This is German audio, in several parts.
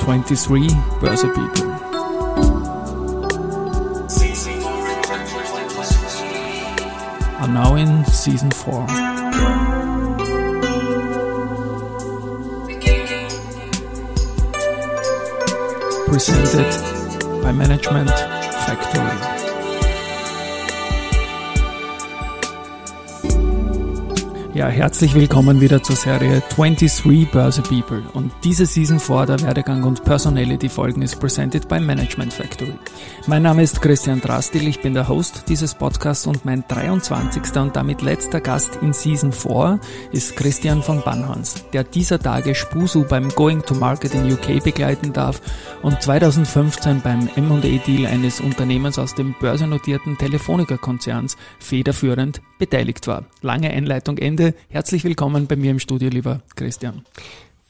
23 Börse People. Are now in season 4. Presented by Management Factory. Ja, herzlich willkommen wieder zur Serie 23 Börse People. Und diese Season 4 der Werdegang und Personality Folgen ist presented by Management Factory. Mein Name ist Christian Drastil, ich bin der Host dieses Podcasts und mein 23. und damit letzter Gast in Season 4 ist Christian von Banhans, der dieser Tage Spusu beim Going to Market in UK begleiten darf und 2015 beim M&A Deal eines Unternehmens aus dem börsennotierten Telefonica-Konzerns federführend beteiligt war. Lange Einleitung. Ende. Herzlich willkommen bei mir im Studio, lieber Christian.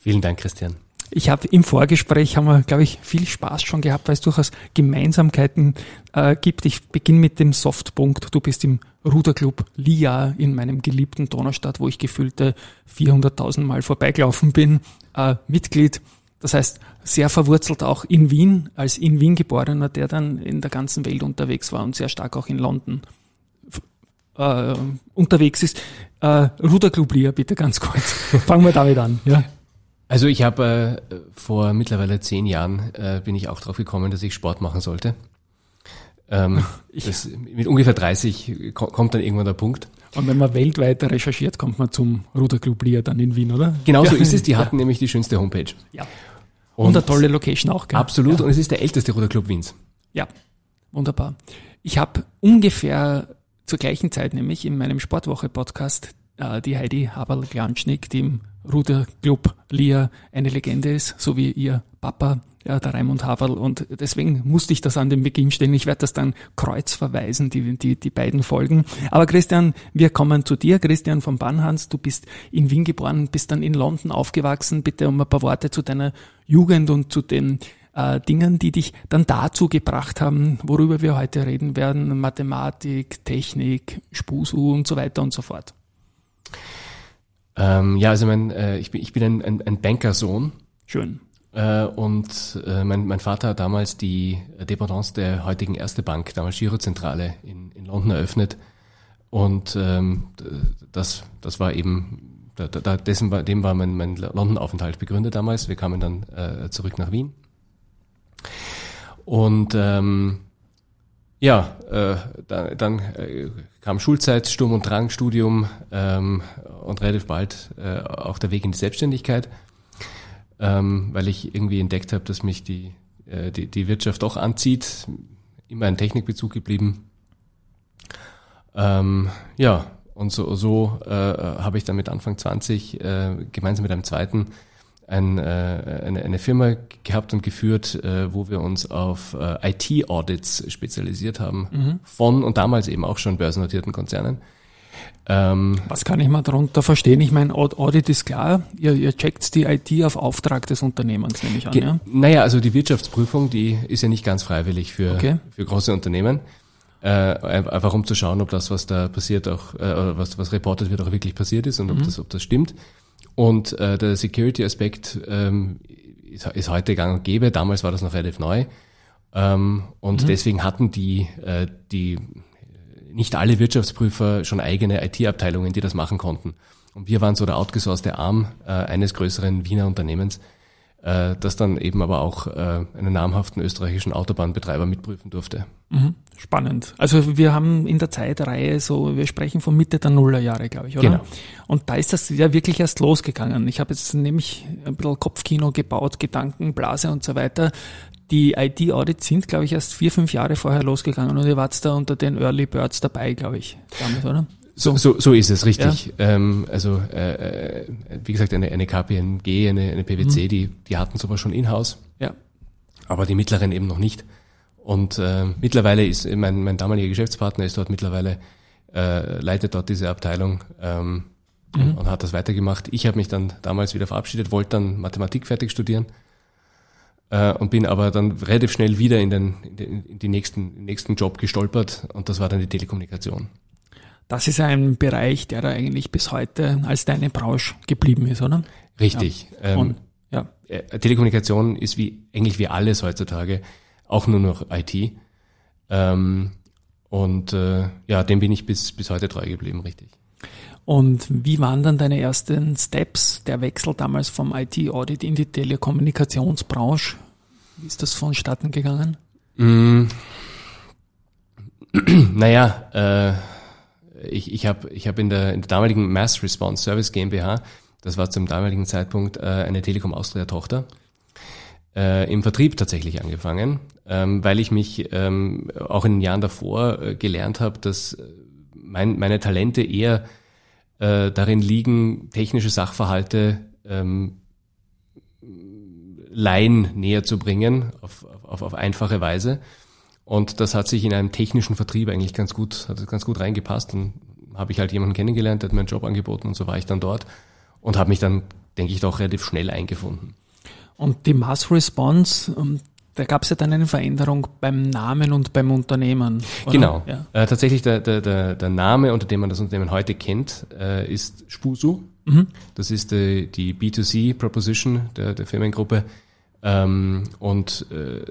Vielen Dank, Christian. Ich habe im Vorgespräch haben wir, glaube ich, viel Spaß schon gehabt, weil es durchaus Gemeinsamkeiten äh, gibt. Ich beginne mit dem Softpunkt. Du bist im Ruderclub LIA in meinem geliebten Donaustadt, wo ich gefühlte 400.000 Mal vorbeigelaufen bin, äh, Mitglied. Das heißt, sehr verwurzelt auch in Wien, als in Wien geborener, der dann in der ganzen Welt unterwegs war und sehr stark auch in London äh, unterwegs ist. Äh, Ruderclub Lia, bitte ganz kurz. Fangen wir damit an. Ja. Also ich habe äh, vor mittlerweile zehn Jahren äh, bin ich auch drauf gekommen, dass ich Sport machen sollte. Ähm, das, mit ungefähr 30 kommt dann irgendwann der Punkt. Und wenn man weltweit recherchiert, kommt man zum Ruderclub Lia dann in Wien, oder? Genau so ist es. Die hatten nämlich die schönste Homepage. Ja. Und, und eine tolle Location auch. Gell? Absolut. Ja. Und es ist der älteste Ruderclub Wiens. Ja, wunderbar. Ich habe ungefähr zur gleichen Zeit nämlich in meinem Sportwoche-Podcast äh, die Heidi Haberl-Glanschnick, die im Ruderclub Lia eine Legende ist, so wie ihr Papa, ja, der Raimund Haberl. Und deswegen musste ich das an den Beginn stellen. Ich werde das dann kreuz verweisen, die, die, die beiden Folgen. Aber Christian, wir kommen zu dir. Christian von Bannhans, du bist in Wien geboren, bist dann in London aufgewachsen. Bitte um ein paar Worte zu deiner Jugend und zu den äh, Dingen, die dich dann dazu gebracht haben, worüber wir heute reden werden, Mathematik, Technik, Spusu und so weiter und so fort? Ähm, ja, also mein, äh, ich bin, ich bin ein, ein, ein Bankersohn. Schön. Äh, und äh, mein, mein Vater hat damals die Dependance der heutigen Erste Bank, damals Girozentrale in, in London eröffnet. Und ähm, das, das war eben, da, da, dessen war, dem war mein, mein London-Aufenthalt begründet damals. Wir kamen dann äh, zurück nach Wien. Und ähm, ja, äh, dann, dann äh, kam Schulzeit, Sturm und Drang, Studium ähm, und relativ bald äh, auch der Weg in die Selbstständigkeit, ähm, weil ich irgendwie entdeckt habe, dass mich die, äh, die, die Wirtschaft doch anzieht, immer ein Technikbezug geblieben. Ähm, ja, und so, so äh, habe ich dann mit Anfang 20 äh, gemeinsam mit einem zweiten ein, äh, eine, eine Firma gehabt und geführt, äh, wo wir uns auf äh, IT-Audits spezialisiert haben mhm. von und damals eben auch schon börsennotierten Konzernen. Ähm, Was kann ich mal darunter verstehen? Ich meine, Audit ist klar, ihr, ihr checkt die IT auf Auftrag des Unternehmens, nehme ich an. Ja? Naja, also die Wirtschaftsprüfung, die ist ja nicht ganz freiwillig für, okay. für große Unternehmen. Äh, einfach um zu schauen, ob das, was da passiert, auch, äh, was, was reportet wird, auch wirklich passiert ist und mhm. ob, das, ob das stimmt. Und äh, der Security-Aspekt ähm, ist, ist heute gang und gäbe. Damals war das noch relativ neu. Ähm, und mhm. deswegen hatten die, äh, die nicht alle Wirtschaftsprüfer schon eigene IT-Abteilungen, die das machen konnten. Und wir waren so der outgesourcete Arm äh, eines größeren Wiener Unternehmens, äh, das dann eben aber auch äh, einen namhaften österreichischen Autobahnbetreiber mitprüfen durfte. Mhm. Spannend. Also wir haben in der Zeitreihe so, wir sprechen von Mitte der Nullerjahre, glaube ich, oder? Genau. Und da ist das ja wirklich erst losgegangen. Ich habe jetzt nämlich ein bisschen Kopfkino gebaut, Gedankenblase und so weiter. Die IT-Audits sind, glaube ich, erst vier, fünf Jahre vorher losgegangen und ihr wart da unter den Early Birds dabei, glaube ich, damals, oder? So, so, so ist es, richtig. Ja. Ähm, also äh, äh wie gesagt, eine, eine KPMG, eine, eine PwC, mhm. die, die hatten sowas schon in-house. Ja. Aber die mittleren eben noch nicht. Und äh, mittlerweile ist mein, mein damaliger Geschäftspartner ist dort mittlerweile, äh, leitet dort diese Abteilung ähm, mhm. und hat das weitergemacht. Ich habe mich dann damals wieder verabschiedet, wollte dann Mathematik fertig studieren äh, und bin aber dann relativ schnell wieder in den, in den in die nächsten, nächsten Job gestolpert und das war dann die Telekommunikation. Das ist ein Bereich, der da eigentlich bis heute als deine Branche geblieben ist, oder? Richtig. Ja. Ähm, Und, ja. Äh, Telekommunikation ist wie eigentlich wie alles heutzutage auch nur noch IT. Ähm, und äh, ja, dem bin ich bis, bis heute treu geblieben, richtig. Und wie waren dann deine ersten Steps, der Wechsel damals vom IT-Audit in die Telekommunikationsbranche? Wie ist das vonstatten gegangen? Mm. Naja, äh, ich, ich habe ich hab in, der, in der damaligen Mass Response Service GmbH, das war zum damaligen Zeitpunkt äh, eine Telekom Austria Tochter, äh, im Vertrieb tatsächlich angefangen, ähm, weil ich mich ähm, auch in den Jahren davor äh, gelernt habe, dass mein, meine Talente eher äh, darin liegen, technische Sachverhalte ähm, Laien näher zu bringen auf, auf, auf einfache Weise. Und das hat sich in einem technischen Vertrieb eigentlich ganz gut, hat ganz gut reingepasst. Dann habe ich halt jemanden kennengelernt, der hat mir einen Job angeboten und so war ich dann dort und habe mich dann, denke ich, doch relativ schnell eingefunden. Und die Mass Response, ähm, da gab es ja dann eine Veränderung beim Namen und beim Unternehmen. Oder? Genau. Ja. Äh, tatsächlich der, der, der, Name, unter dem man das Unternehmen heute kennt, äh, ist Spusu. Mhm. Das ist die, die B2C Proposition der, der Firmengruppe. Ähm, und äh,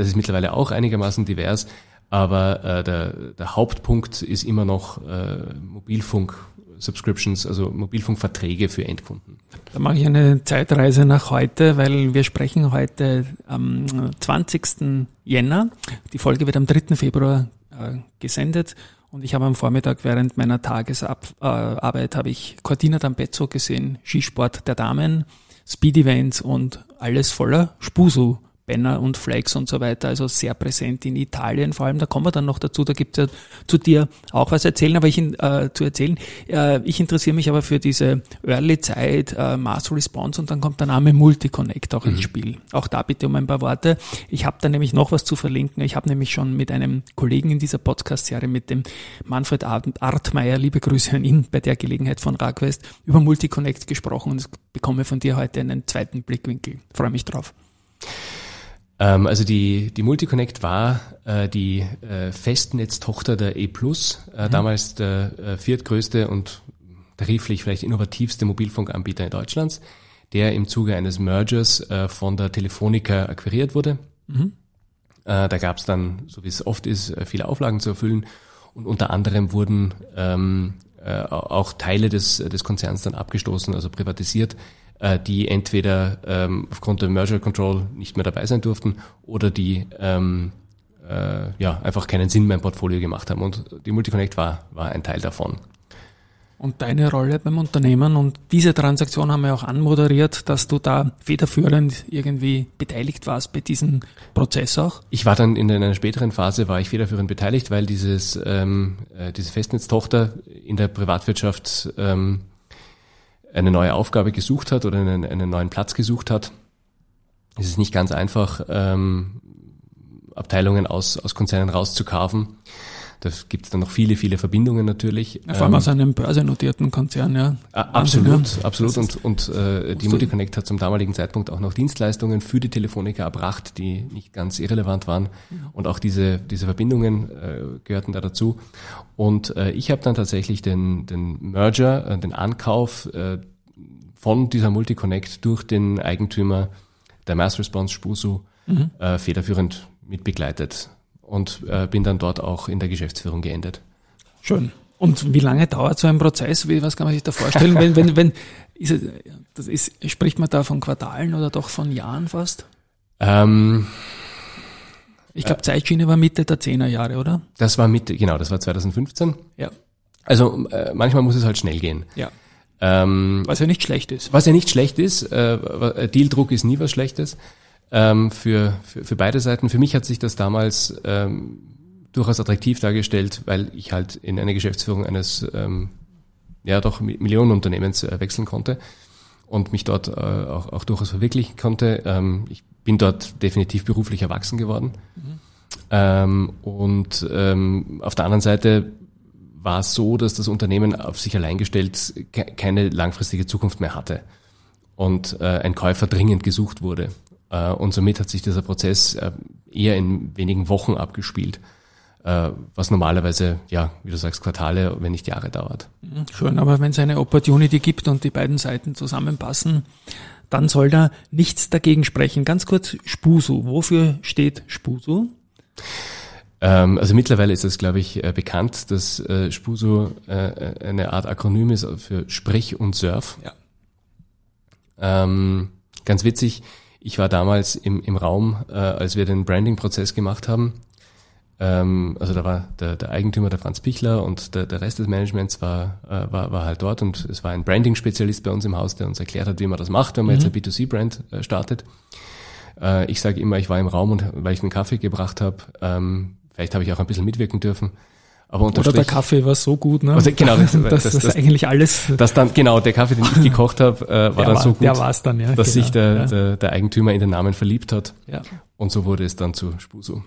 das ist mittlerweile auch einigermaßen divers, aber äh, der, der Hauptpunkt ist immer noch äh, Mobilfunk Subscriptions, also Mobilfunkverträge für Endkunden. Da mache ich eine Zeitreise nach heute, weil wir sprechen heute am 20. Jänner. Die Folge wird am 3. Februar äh, gesendet und ich habe am Vormittag während meiner Tagesarbeit äh, habe ich Cortina d'Ampezzo gesehen, Skisport der Damen, Speed Events und alles voller Spusu Banner und Flags und so weiter, also sehr präsent in Italien vor allem. Da kommen wir dann noch dazu, da gibt es ja zu dir auch was erzählen, aber ich äh, zu erzählen. Äh, ich interessiere mich aber für diese Early-Zeit, äh, Mass Response und dann kommt der Name Multiconnect auch mhm. ins Spiel. Auch da bitte um ein paar Worte. Ich habe da nämlich noch was zu verlinken. Ich habe nämlich schon mit einem Kollegen in dieser Podcast-Serie, mit dem Manfred Artmeier, liebe Grüße an ihn bei der Gelegenheit von Ragwest, über Multiconnect gesprochen und bekomme von dir heute einen zweiten Blickwinkel. Freue mich drauf. Ähm, also die, die Multiconnect war äh, die äh, Festnetztochter der E+, äh, mhm. damals der äh, viertgrößte und tariflich vielleicht innovativste Mobilfunkanbieter in Deutschlands, der im Zuge eines Mergers äh, von der Telefonica akquiriert wurde. Mhm. Äh, da gab es dann, so wie es oft ist, äh, viele Auflagen zu erfüllen und unter anderem wurden ähm, äh, auch Teile des, des Konzerns dann abgestoßen, also privatisiert, äh, die entweder ähm, aufgrund der Merger Control nicht mehr dabei sein durften oder die ähm, äh, ja einfach keinen Sinn mehr im Portfolio gemacht haben. Und die Multiconnect war, war ein Teil davon. Und deine Rolle beim Unternehmen und diese Transaktion haben wir auch anmoderiert, dass du da federführend irgendwie beteiligt warst bei diesem Prozess auch? Ich war dann in einer späteren Phase war ich federführend beteiligt, weil dieses ähm, äh, diese Festnetztochter in der Privatwirtschaft ähm, eine neue Aufgabe gesucht hat oder einen, einen neuen Platz gesucht hat, ist es nicht ganz einfach, ähm, Abteilungen aus, aus Konzernen rauszukarven. Da gibt es dann noch viele, viele Verbindungen natürlich. Ja, vor allem ähm, aus einem börsennotierten Konzern, ja. Absolut, ja. absolut. Und, und äh, die Multiconnect hat zum damaligen Zeitpunkt auch noch Dienstleistungen für die Telefonica erbracht, die nicht ganz irrelevant waren. Und auch diese, diese Verbindungen äh, gehörten da dazu. Und äh, ich habe dann tatsächlich den, den Merger, äh, den Ankauf äh, von dieser Multiconnect durch den Eigentümer der Mass Response Spusu mhm. äh, federführend mitbegleitet und äh, bin dann dort auch in der Geschäftsführung geendet. Schön. Und wie lange dauert so ein Prozess? Wie, was kann man sich da vorstellen? wenn, wenn, wenn, ist es, das ist, spricht man da von Quartalen oder doch von Jahren fast? Ähm, ich glaube, Zeitschiene war Mitte der 10er Jahre, oder? Das war Mitte, genau, das war 2015. Ja. Also äh, manchmal muss es halt schnell gehen. Ja. Ähm, was ja nicht schlecht ist. Was ja nicht schlecht ist. Äh, Dealdruck ist nie was Schlechtes ähm, für, für, für beide Seiten. Für mich hat sich das damals ähm, durchaus attraktiv dargestellt, weil ich halt in eine Geschäftsführung eines ähm, ja doch Millionenunternehmens äh, wechseln konnte und mich dort äh, auch, auch durchaus verwirklichen konnte. Ähm, ich bin dort definitiv beruflich erwachsen geworden. Mhm. Ähm, und ähm, auf der anderen Seite war es so, dass das Unternehmen auf sich allein gestellt ke keine langfristige Zukunft mehr hatte und äh, ein Käufer dringend gesucht wurde. Äh, und somit hat sich dieser Prozess äh, eher in wenigen Wochen abgespielt. äh, was normalerweise, ja, wie du sagst, Quartale, wenn nicht Jahre dauert. Mhm, schön, aber wenn es eine Opportunity gibt und die beiden Seiten zusammenpassen, dann soll da nichts dagegen sprechen. Ganz kurz, Spusu. Wofür steht Spusu? Ähm, also mittlerweile ist es, glaube ich, bekannt, dass Spusu äh, eine Art Akronym ist für Sprich und Surf. Ja. Ähm, ganz witzig, ich war damals im, im Raum, äh, als wir den Branding-Prozess gemacht haben. Ähm, also da war der, der Eigentümer, der Franz Pichler und der, der Rest des Managements war, äh, war, war halt dort und es war ein Branding-Spezialist bei uns im Haus, der uns erklärt hat, wie man das macht, wenn man mhm. jetzt ein B2C-Brand äh, startet. Äh, ich sage immer, ich war im Raum und weil ich einen Kaffee gebracht habe, ähm, vielleicht habe ich auch ein bisschen mitwirken dürfen, aber Oder der Kaffee war so gut, ne? Also genau, das, das, das, das eigentlich alles. Das dann genau der Kaffee, den ich gekocht habe, äh, war dann war, so gut, der war's dann, ja, dass genau, sich der, ja. der, der Eigentümer in den Namen verliebt hat. Ja. Und so wurde es dann zu Spuso.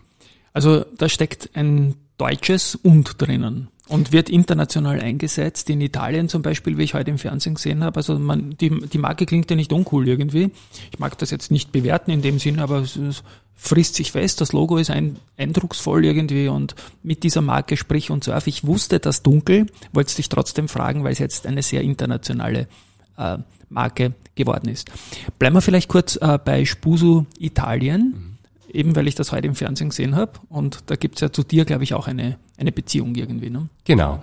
Also da steckt ein deutsches und drinnen und wird international eingesetzt. In Italien zum Beispiel, wie ich heute im Fernsehen gesehen habe. Also man, die, die Marke klingt ja nicht uncool irgendwie. Ich mag das jetzt nicht bewerten in dem Sinn, aber es, es frisst sich fest. Das Logo ist ein, eindrucksvoll irgendwie und mit dieser Marke Sprich und Surf. Ich wusste das dunkel, wollte es dich trotzdem fragen, weil es jetzt eine sehr internationale äh, Marke geworden ist. Bleiben wir vielleicht kurz äh, bei Spusu Italien. Mhm eben weil ich das heute im Fernsehen gesehen habe. Und da gibt es ja zu dir, glaube ich, auch eine, eine Beziehung irgendwie. Ne? Genau.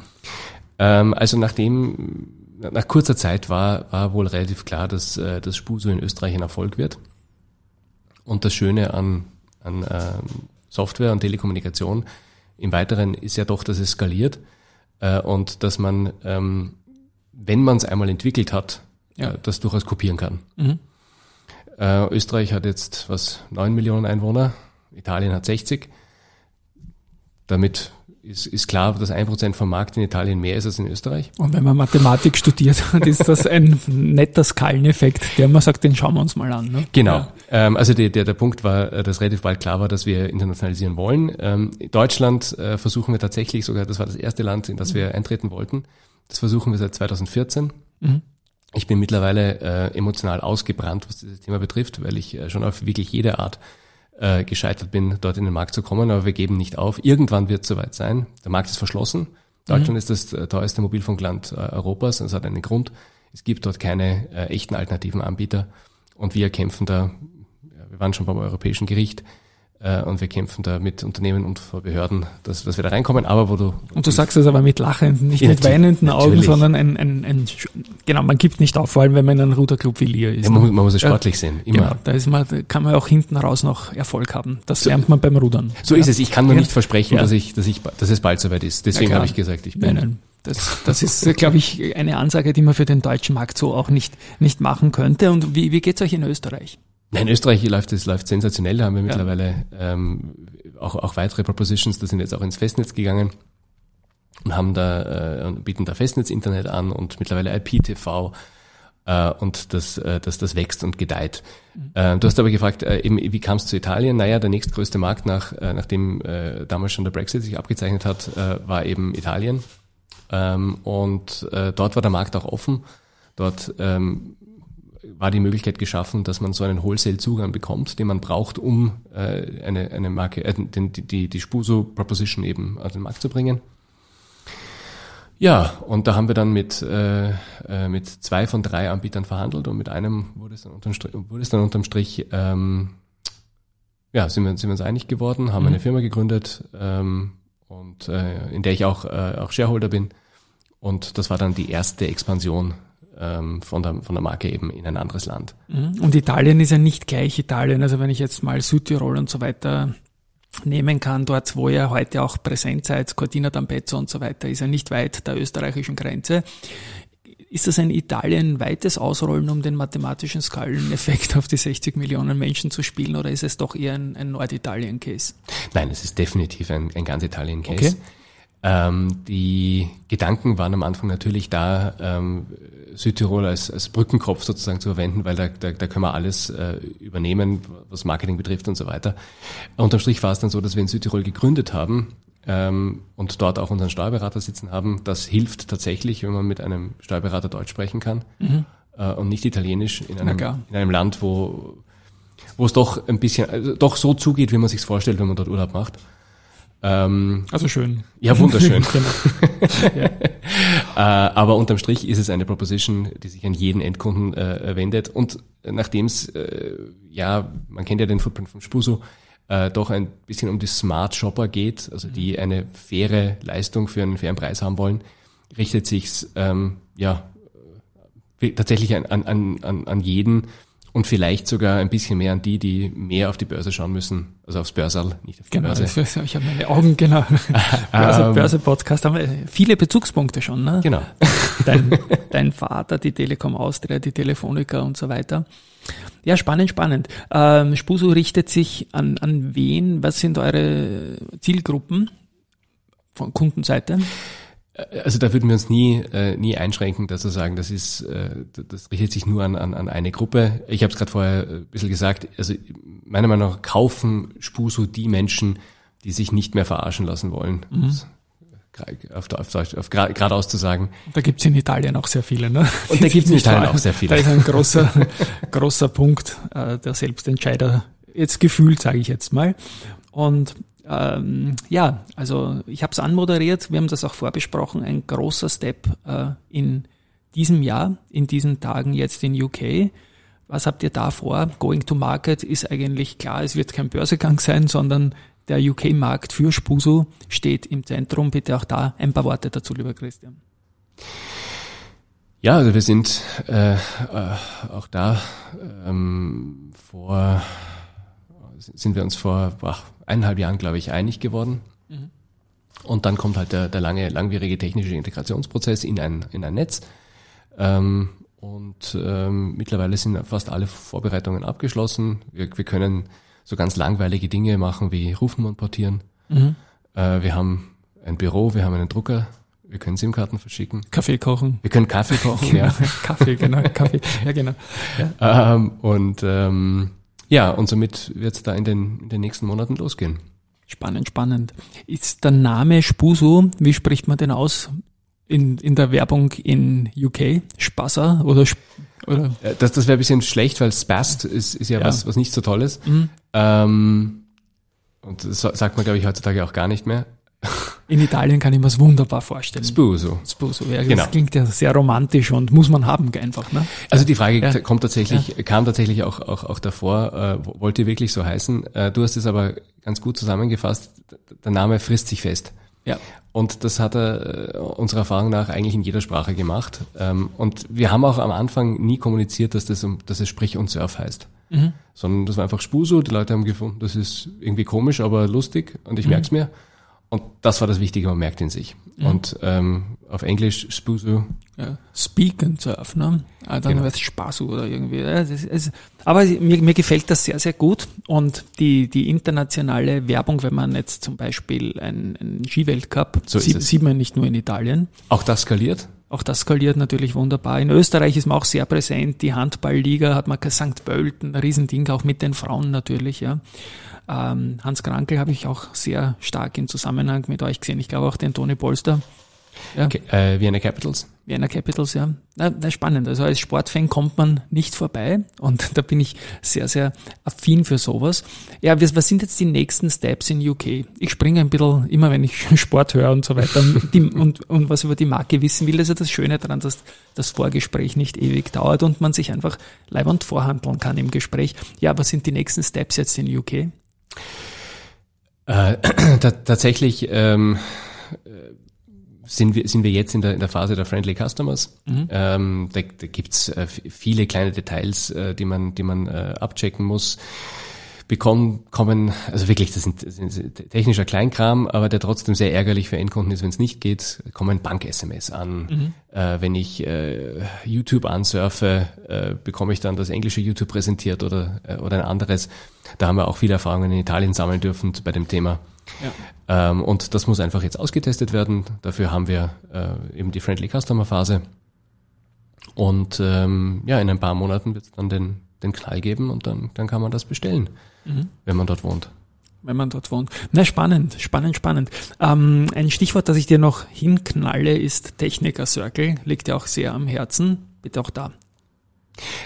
Ähm, also nachdem, nach kurzer Zeit war, war wohl relativ klar, dass äh, das Spuso in Österreich ein Erfolg wird. Und das Schöne an, an ähm, Software und Telekommunikation im Weiteren ist ja doch, dass es skaliert äh, und dass man, ähm, wenn man es einmal entwickelt hat, ja. äh, das durchaus kopieren kann. Mhm. Äh, Österreich hat jetzt was, neun Millionen Einwohner, Italien hat 60. Damit ist, ist klar, dass ein Prozent vom Markt in Italien mehr ist als in Österreich. Und wenn man Mathematik studiert hat, ist das ein netter Skaleneffekt, der man sagt, den schauen wir uns mal an. Ne? Genau. Ja. Ähm, also der, der, der Punkt war, äh, dass relativ bald klar war, dass wir internationalisieren wollen. Ähm, Deutschland äh, versuchen wir tatsächlich sogar, das war das erste Land, in das wir eintreten wollten. Das versuchen wir seit 2014. Mhm. Ich bin mittlerweile äh, emotional ausgebrannt, was dieses Thema betrifft, weil ich äh, schon auf wirklich jede Art äh, gescheitert bin, dort in den Markt zu kommen, aber wir geben nicht auf. Irgendwann wird es soweit sein. Der Markt ist verschlossen. Deutschland mhm. ist das äh, teuerste Mobilfunkland äh, Europas. Das hat einen Grund. Es gibt dort keine äh, echten alternativen Anbieter. Und wir kämpfen da, wir waren schon beim Europäischen Gericht, äh, und wir kämpfen da mit Unternehmen und vor Behörden, dass, dass wir da reinkommen. Aber wo du und du sagst es aber mit lachenden, nicht ja, mit weinenden Augen, sondern ein, ein, ein, genau, man gibt nicht auf, vor allem wenn man in einem Ruderclub wie Lier ist. Ja, man, ne? man, muss es sportlich ja, sehen, immer. Genau, da ist man, kann man auch hinten raus noch Erfolg haben. Das so, lernt man beim Rudern. So ist es. Ich kann nur nicht versprechen, dass ich, dass ich, dass es bald soweit ist. Deswegen habe ich gesagt, ich bin. Nein, nein. Das, das ist, glaube ich, eine Ansage, die man für den deutschen Markt so auch nicht, nicht machen könnte. Und wie, wie geht's euch in Österreich? Nein, in Österreich läuft es läuft sensationell. Da haben wir mittlerweile ähm, auch, auch weitere Propositions, da sind jetzt auch ins Festnetz gegangen und haben da äh, bieten da Festnetz-Internet an und mittlerweile IPTV äh, und das, äh, das, das wächst und gedeiht. Mhm. Äh, du hast aber gefragt, äh, eben, wie kam es zu Italien? Naja, der nächstgrößte Markt, nach, äh, nachdem äh, damals schon der Brexit sich abgezeichnet hat, äh, war eben Italien. Ähm, und äh, dort war der Markt auch offen. Dort ähm, war die Möglichkeit geschaffen, dass man so einen Wholesale-Zugang bekommt, den man braucht, um äh, eine, eine Marke, äh, den, die, die Spuso Proposition eben auf den Markt zu bringen. Ja, und da haben wir dann mit, äh, äh, mit zwei von drei Anbietern verhandelt und mit einem wurde es dann unterm Strich, wurde es dann unterm Strich ähm, ja, sind wir, sind wir uns einig geworden, haben mhm. eine Firma gegründet ähm, und äh, in der ich auch, äh, auch Shareholder bin. Und das war dann die erste Expansion ähm, von, der, von der Marke eben in ein anderes Land. Mhm. Und Italien ist ja nicht gleich Italien. Also wenn ich jetzt mal Südtirol und so weiter nehmen kann, dort wo ihr heute auch präsent seid, Cortina d'Ampezzo und so weiter, ist ja nicht weit der österreichischen Grenze. Ist das ein Italien weites Ausrollen, um den mathematischen Skaleneffekt auf die 60 Millionen Menschen zu spielen, oder ist es doch eher ein, ein Norditalien-Case? Nein, es ist definitiv ein, ein ganz Italien-Case. Okay. Ähm, die Gedanken waren am Anfang natürlich da, ähm, Südtirol als, als Brückenkopf sozusagen zu verwenden, weil da, da, da können wir alles äh, übernehmen, was Marketing betrifft und so weiter. Unterm Strich war es dann so, dass wir in Südtirol gegründet haben ähm, und dort auch unseren Steuerberater sitzen haben. Das hilft tatsächlich, wenn man mit einem Steuerberater Deutsch sprechen kann mhm. äh, und nicht Italienisch in einem, in einem Land, wo, wo es doch ein bisschen, also doch so zugeht, wie man sich vorstellt, wenn man dort Urlaub macht. Ähm, also schön. Ja, wunderschön. genau. ja. Äh, aber unterm Strich ist es eine Proposition, die sich an jeden Endkunden äh, wendet. Und nachdem es, äh, ja, man kennt ja den Footprint von Spuso, äh, doch ein bisschen um die Smart Shopper geht, also die eine faire Leistung für einen fairen Preis haben wollen, richtet sich's ähm, ja tatsächlich an, an, an, an jeden und vielleicht sogar ein bisschen mehr an die, die mehr auf die Börse schauen müssen, also aufs Börsal, nicht auf die genau, Börse. Genau, ich habe meine Augen, genau. Börse, ähm, Börse Podcast haben wir viele Bezugspunkte schon, ne? Genau. Dein, dein Vater, die Telekom Austria, die Telefonica und so weiter. Ja, spannend, spannend. Ähm, Spuso richtet sich an, an wen? Was sind eure Zielgruppen von Kundenseite? Also da würden wir uns nie, äh, nie einschränken, dass wir sagen, das ist, äh, das richtet sich nur an, an, an eine Gruppe. Ich habe es gerade vorher ein bisschen gesagt, also meiner Meinung nach kaufen Spuso die Menschen, die sich nicht mehr verarschen lassen wollen. Mhm. Auf, auf, auf, auf geradeaus zu sagen. Da gibt's in Italien auch sehr viele, ne? Und da gibt's in Italien auch sehr viele. Da ist ein großer, großer Punkt äh, der Selbstentscheider, jetzt gefühlt, sage ich jetzt mal. Und ähm, ja, also ich habe es anmoderiert, wir haben das auch vorbesprochen, ein großer Step äh, in diesem Jahr, in diesen Tagen jetzt in UK. Was habt ihr da vor? Going to Market ist eigentlich klar, es wird kein Börsegang sein, sondern der UK-Markt für Spuso steht im Zentrum. Bitte auch da ein paar Worte dazu, lieber Christian. Ja, also wir sind äh, äh, auch da ähm, vor sind wir uns vor ach, eineinhalb Jahren, glaube ich, einig geworden. Mhm. Und dann kommt halt der, der lange, langwierige technische Integrationsprozess in ein, in ein Netz. Ähm, und ähm, mittlerweile sind fast alle Vorbereitungen abgeschlossen. Wir, wir können so ganz langweilige Dinge machen wie Rufnummern portieren. Mhm. Äh, wir haben ein Büro, wir haben einen Drucker, wir können SIM-Karten verschicken. Kaffee kochen. Wir können Kaffee kochen, ja. Kaffee, genau, Kaffee, ja genau. Ja. Ähm, und ähm, ja, und somit wird es da in den, in den nächsten Monaten losgehen. Spannend, spannend. Ist der Name Spuso, wie spricht man den aus in, in der Werbung in UK? Spasser oder, oder? Das, das wäre ein bisschen schlecht, weil Spast ist, ist ja, ja. Was, was nicht so tolles. Mhm. Ähm, und das sagt man, glaube ich, heutzutage auch gar nicht mehr. In Italien kann ich mir das wunderbar vorstellen. Spuso. Spuso, ja. Genau. Das klingt ja sehr romantisch und muss man haben einfach. Ne? Also die Frage ja. kommt tatsächlich, ja. kam tatsächlich auch, auch, auch davor, äh, wollte wirklich so heißen. Äh, du hast es aber ganz gut zusammengefasst. Der Name frisst sich fest. Ja. Und das hat er äh, unserer Erfahrung nach eigentlich in jeder Sprache gemacht. Ähm, und wir haben auch am Anfang nie kommuniziert, dass das, dass es Sprich und Surf heißt. Mhm. Sondern das war einfach Spuso. Die Leute haben gefunden, das ist irgendwie komisch, aber lustig und ich mhm. merk's mir. Und das war das Wichtige, man merkt in sich. Mhm. Und ähm, auf Englisch Spusu. Ja, speak and surf, ne? Ah, dann genau. wird es Spasu oder irgendwie. Ist, aber mir, mir gefällt das sehr, sehr gut. Und die, die internationale Werbung, wenn man jetzt zum Beispiel einen, Skiweltcup, so sieht, sieht man nicht nur in Italien. Auch das skaliert? Auch das skaliert natürlich wunderbar. In Österreich ist man auch sehr präsent. Die Handballliga hat man St. Pölten, ein Riesending, auch mit den Frauen natürlich, ja. Ähm, Hans Krankel habe ich auch sehr stark in Zusammenhang mit euch gesehen. Ich glaube auch den Toni Polster. Ja. Okay, äh, Vienna Capitals. Vienna Capitals, ja. Na, na, spannend. Also als Sportfan kommt man nicht vorbei und da bin ich sehr, sehr affin für sowas. Ja, was, was sind jetzt die nächsten Steps in UK? Ich springe ein bisschen, immer wenn ich Sport höre und so weiter die, und, und was über die Marke wissen will, ist ja das Schöne daran, dass das Vorgespräch nicht ewig dauert und man sich einfach leibend vorhandeln kann im Gespräch. Ja, was sind die nächsten Steps jetzt in UK? Äh, tatsächlich ähm, sind, wir, sind wir jetzt in der, in der Phase der Friendly Customers. Mhm. Ähm, da da gibt äh, viele kleine Details, äh, die man, die man äh, abchecken muss bekommen, kommen, also wirklich, das sind, das sind technischer Kleinkram, aber der trotzdem sehr ärgerlich für Endkunden ist, wenn es nicht geht, kommen Bank-SMS an. Mhm. Äh, wenn ich äh, YouTube ansurfe, äh, bekomme ich dann das englische YouTube präsentiert oder, äh, oder ein anderes. Da haben wir auch viele Erfahrungen in Italien sammeln dürfen bei dem Thema. Ja. Ähm, und das muss einfach jetzt ausgetestet werden. Dafür haben wir äh, eben die Friendly Customer Phase. Und ähm, ja, in ein paar Monaten wird es dann den, den Knall geben und dann, dann kann man das bestellen mhm. wenn man dort wohnt. Wenn man dort wohnt. Na, spannend, spannend, spannend. Ähm, ein Stichwort, das ich dir noch hinknalle, ist Techniker Circle. Liegt ja auch sehr am Herzen. Bitte auch da.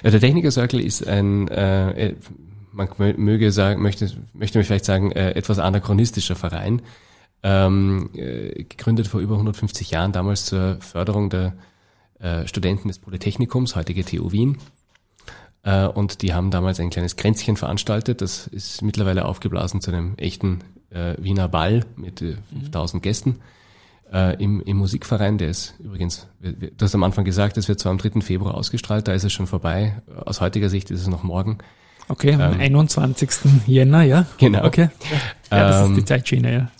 Ja, der Techniker Circle ist ein, äh, äh man möge sagen, möchte, möchte mich vielleicht sagen, äh, etwas anachronistischer Verein. ähm, äh, gegründet vor über 150 Jahren, damals zur Förderung der äh, Studenten des Polytechnikums, heutige TU Wien. Äh, und die haben damals ein kleines Kränzchen veranstaltet. Das ist mittlerweile aufgeblasen zu einem echten äh, Wiener Ball mit äh, 5000 Gästen äh, im, im Musikverein. Der ist übrigens, du hast am Anfang gesagt, es wird zwar am 3. Februar ausgestrahlt, da ist es schon vorbei. Aus heutiger Sicht ist es noch morgen. Okay, am ähm, 21. Jänner, ja? Genau. Okay. Ja, das ähm, ist die Zeitschiene, ja.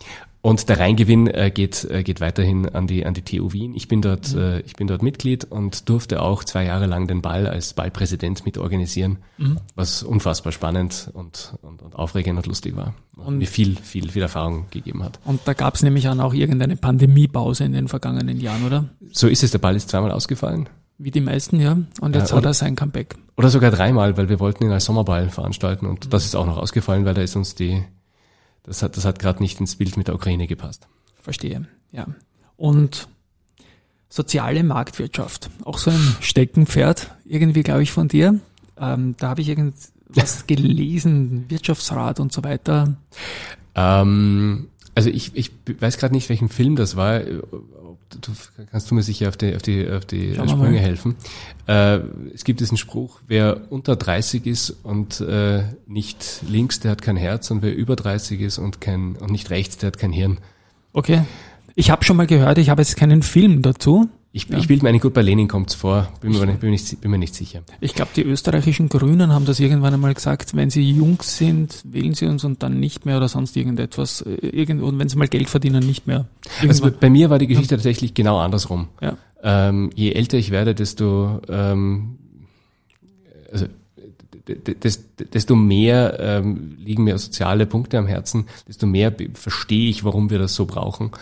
Und der Reingewinn äh, geht, äh, geht weiterhin an die, an die TU Wien. Ich bin dort, mhm. äh, ich bin dort Mitglied und durfte auch zwei Jahre lang den Ball als Ballpräsident mit organisieren, mhm. was unfassbar spannend und, und, und aufregend und lustig war. Und mir viel, viel, viel Erfahrung gegeben hat. Und da gab es nämlich auch irgendeine Pandemiepause in den vergangenen Jahren, oder? So ist es, der Ball ist zweimal ausgefallen. Wie die meisten, ja. Und jetzt ja, hat er sein Comeback. Oder sogar dreimal, weil wir wollten ihn als Sommerball veranstalten und mhm. das ist auch noch ausgefallen, weil da ist uns die das hat, das hat gerade nicht ins Bild mit der Ukraine gepasst. Verstehe, ja. Und soziale Marktwirtschaft, auch so ein Steckenpferd, irgendwie, glaube ich, von dir. Ähm, da habe ich irgendwas gelesen, Wirtschaftsrat und so weiter. Ähm, also ich, ich weiß gerade nicht, welchen Film das war du, kannst du mir sicher auf die, auf die, auf die Sprünge helfen. Äh, es gibt diesen Spruch, wer unter 30 ist und äh, nicht links, der hat kein Herz und wer über 30 ist und kein und nicht rechts, der hat kein Hirn. Okay. Ich habe schon mal gehört, ich habe jetzt keinen Film dazu. Ich, ja. ich bilde mir eigentlich gut, bei Lenin kommt's vor, bin mir, nicht, bin, nicht, bin mir nicht sicher. Ich glaube, die österreichischen Grünen haben das irgendwann einmal gesagt, wenn sie jung sind, wählen sie uns und dann nicht mehr oder sonst irgendetwas. Äh, irgend, und wenn sie mal Geld verdienen, nicht mehr. Also bei mir war die Geschichte ja. tatsächlich genau andersrum. Ja. Ähm, je älter ich werde, desto ähm, also desto mehr ähm, liegen mir soziale Punkte am Herzen, desto mehr verstehe ich, warum wir das so brauchen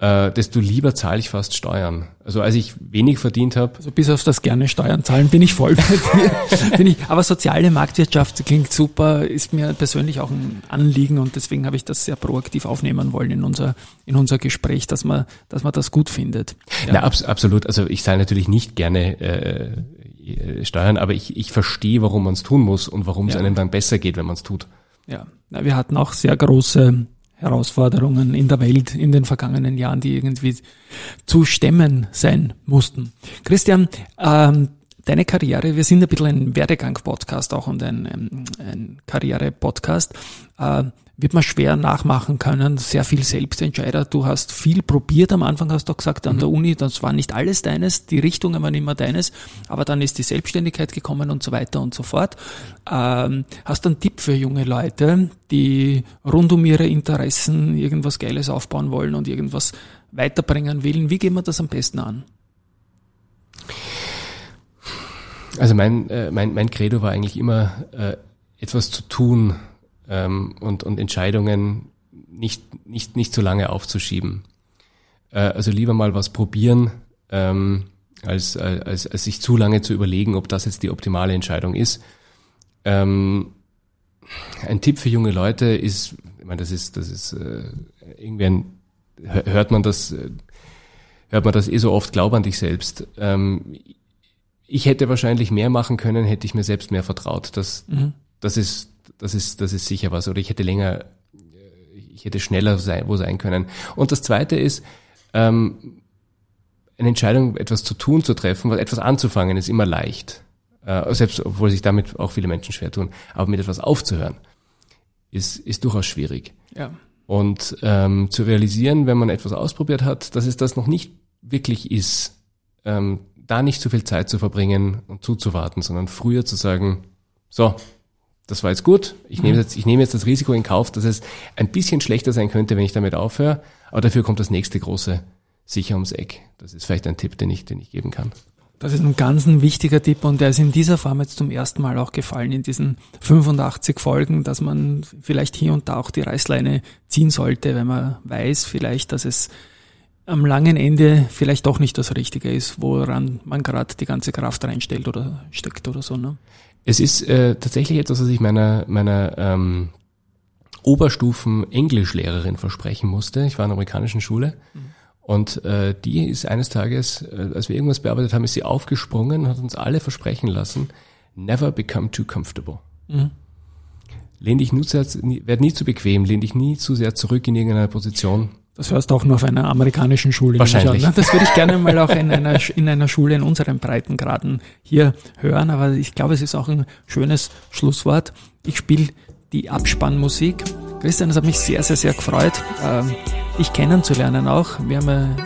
äh, desto lieber zahle ich fast Steuern. Also als ich wenig verdient habe. Also bis auf das gerne Steuern zahlen bin ich voll bei dir. bin ich, aber soziale Marktwirtschaft klingt super, ist mir persönlich auch ein Anliegen und deswegen habe ich das sehr proaktiv aufnehmen wollen in unser, in unser Gespräch, dass man, dass man das gut findet. Ja, Na, abs absolut. Also ich zahle natürlich nicht gerne äh, Steuern, aber ich, ich verstehe, warum man es tun muss und warum es einem dann besser geht, wenn man es tut. Ja, Na, wir hatten auch sehr große Herausforderungen in der Welt in den vergangenen Jahren, die irgendwie zu stemmen sein mussten. Christian, ähm, deine Karriere, wir sind ein bisschen ein Werdegang-Podcast auch und ein, ein, ein Karriere-Podcast. Äh, wird man schwer nachmachen können, sehr viel Selbstentscheider. Du hast viel probiert. Am Anfang hast du gesagt, an mhm. der Uni, das war nicht alles deines, die Richtungen waren immer deines, aber dann ist die Selbstständigkeit gekommen und so weiter und so fort. Ähm, hast du einen Tipp für junge Leute, die rund um ihre Interessen irgendwas Geiles aufbauen wollen und irgendwas weiterbringen wollen? Wie gehen wir das am besten an? Also mein, äh, mein, mein Credo war eigentlich immer, äh, etwas zu tun, ähm, und, und Entscheidungen nicht, nicht, nicht zu lange aufzuschieben. Äh, also lieber mal was probieren, ähm, als, als, als sich zu lange zu überlegen, ob das jetzt die optimale Entscheidung ist. Ähm, ein Tipp für junge Leute ist, ich meine, das ist, das ist äh, irgendwie ein, hört man das, äh, hört man das eh so oft, glaub an dich selbst. Ähm, ich hätte wahrscheinlich mehr machen können, hätte ich mir selbst mehr vertraut. Das, mhm. das ist das ist, das ist sicher was. Oder ich hätte länger, ich hätte schneller sein, wo sein können. Und das zweite ist, ähm, eine Entscheidung, etwas zu tun, zu treffen, etwas anzufangen, ist immer leicht. Äh, selbst obwohl sich damit auch viele Menschen schwer tun. Aber mit etwas aufzuhören, ist, ist durchaus schwierig. Ja. Und ähm, zu realisieren, wenn man etwas ausprobiert hat, dass es das noch nicht wirklich ist, ähm, da nicht zu viel Zeit zu verbringen und zuzuwarten, sondern früher zu sagen, so, das war jetzt gut, ich nehme jetzt, ich nehme jetzt das Risiko in Kauf, dass es ein bisschen schlechter sein könnte, wenn ich damit aufhöre, aber dafür kommt das nächste große sicher ums Eck. Das ist vielleicht ein Tipp, den ich, den ich geben kann. Das ist ein ganz ein wichtiger Tipp und der ist in dieser Form jetzt zum ersten Mal auch gefallen in diesen 85 Folgen, dass man vielleicht hier und da auch die Reißleine ziehen sollte, wenn man weiß vielleicht, dass es am langen Ende vielleicht doch nicht das Richtige ist, woran man gerade die ganze Kraft reinstellt oder steckt oder so. Ne? Es ist äh, tatsächlich etwas, was ich meiner, meiner ähm, Oberstufen-Englischlehrerin versprechen musste. Ich war in einer amerikanischen Schule. Mhm. Und äh, die ist eines Tages, äh, als wir irgendwas bearbeitet haben, ist sie aufgesprungen und hat uns alle versprechen lassen, never become too comfortable. Mhm. Lehn dich nie, werd nie zu bequem, lehn dich nie zu sehr zurück in irgendeiner Position. Das hörst du auch nur auf einer amerikanischen Schule. Wahrscheinlich. An, ne? Das würde ich gerne mal auch in einer, in einer Schule in unseren Breitengraden hier hören, aber ich glaube, es ist auch ein schönes Schlusswort. Ich spiele die Abspannmusik. Christian, es hat mich sehr, sehr, sehr gefreut, ähm, dich kennenzulernen auch. Wir haben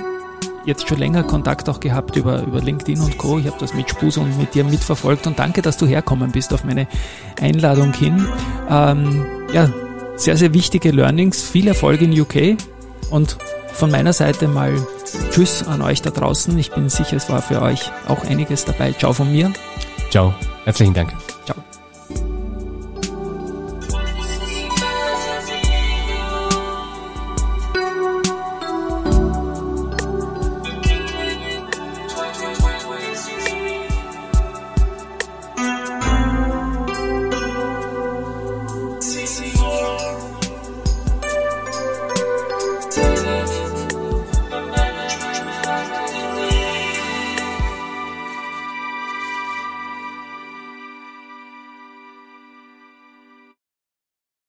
jetzt schon länger Kontakt auch gehabt über, über LinkedIn und Co. Ich habe das mit Spus und mit dir mitverfolgt und danke, dass du herkommen bist auf meine Einladung hin. Ähm, ja, sehr, sehr wichtige Learnings. Viel Erfolg in UK. Und von meiner Seite mal Tschüss an euch da draußen. Ich bin sicher, es war für euch auch einiges dabei. Ciao von mir. Ciao. Herzlichen Dank.